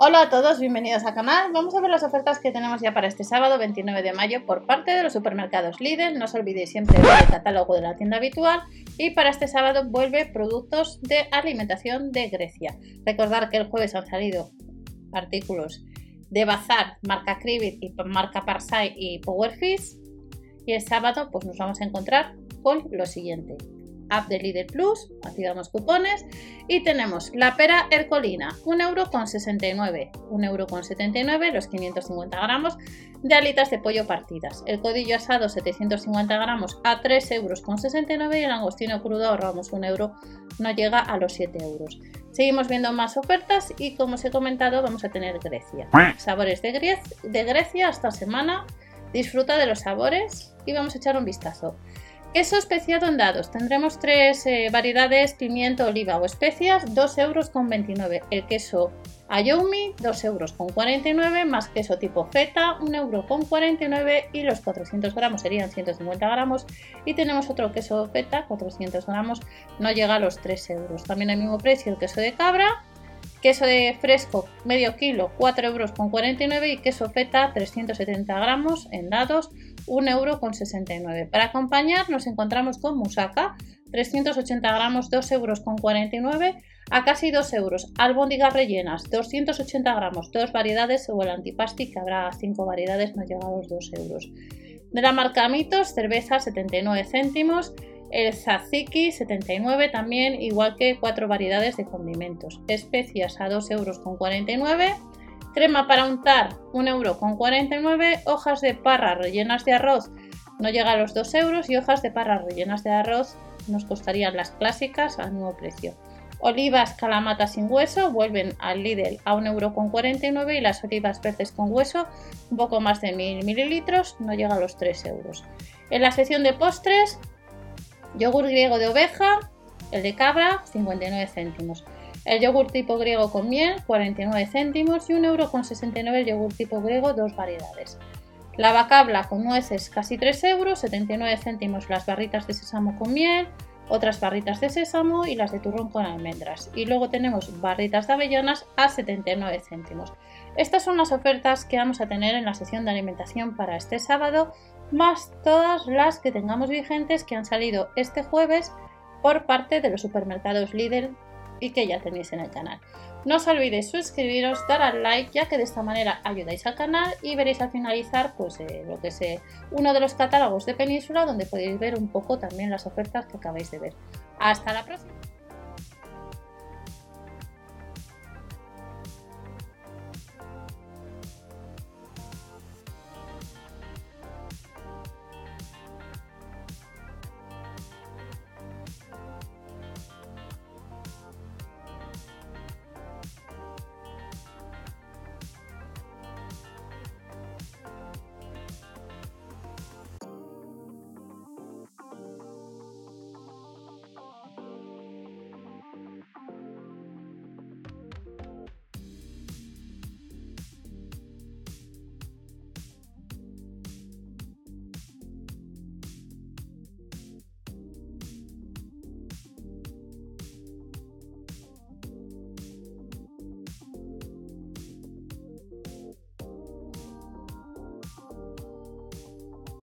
Hola a todos, bienvenidos al canal. Vamos a ver las ofertas que tenemos ya para este sábado 29 de mayo por parte de los supermercados Lidl. No os olvidéis siempre ver el catálogo de la tienda habitual. Y para este sábado vuelve productos de alimentación de Grecia. Recordar que el jueves han salido artículos de Bazar, marca Cribit y marca Parsai y Powerfish. Y el sábado pues nos vamos a encontrar con lo siguiente app de Lidl Plus, activamos cupones y tenemos la pera Ercolina, 1,69€, 1,79€ los 550 gramos de alitas de pollo partidas, el codillo asado 750 gramos a 3,69€ y el angostino crudo ahorramos 1 euro, no llega a los 7 euros. Seguimos viendo más ofertas y como os he comentado vamos a tener Grecia. Sabores de, de Grecia esta semana. Disfruta de los sabores y vamos a echar un vistazo. Queso especiado en dados. Tendremos tres eh, variedades, pimiento, oliva o especias, 2,29 euros. El queso Ayomi, 2,49 euros más queso tipo feta, 1,49 euro y los 400 gramos serían 150 gramos. Y tenemos otro queso feta, 400 gramos, no llega a los 3 euros. También al mismo precio el queso de cabra, queso de fresco medio kilo, 4,49 euros y queso feta, 370 gramos en dados, 1,69 euro. Para acompañar nos encontramos con musaca, 380 gramos, 2,49 euros a casi 2 euros. Albóndigas rellenas, 280 gramos, dos variedades o el antipasti que habrá 5 variedades, no llega a los 2 euros. De la marca Mitos, cerveza 79 céntimos, el tzatziki 79 también, igual que 4 variedades de condimentos. Especias a 2,49 euros Crema para untar, 1,49€. Hojas de parra rellenas de arroz, no llega a los 2 euros. Y hojas de parra rellenas de arroz nos costarían las clásicas al nuevo precio. Olivas calamata sin hueso vuelven al Lidl a 1,49€ y las olivas verdes con hueso, un poco más de 1000 mililitros, no llega a los 3 euros. En la sección de postres, yogur griego de oveja, el de cabra, 59 céntimos. El yogur tipo griego con miel, 49 céntimos y 1,69€ el yogur tipo griego, dos variedades. La bacabla con nueces, casi 3 euros, 79 céntimos las barritas de sésamo con miel, otras barritas de sésamo y las de turrón con almendras. Y luego tenemos barritas de avellanas a 79 céntimos. Estas son las ofertas que vamos a tener en la sesión de alimentación para este sábado, más todas las que tengamos vigentes que han salido este jueves por parte de los supermercados Lidl y que ya tenéis en el canal. No os olvidéis suscribiros, dar al like, ya que de esta manera ayudáis al canal y veréis al finalizar pues, eh, lo que es eh, uno de los catálogos de Península donde podéis ver un poco también las ofertas que acabáis de ver. Hasta la próxima.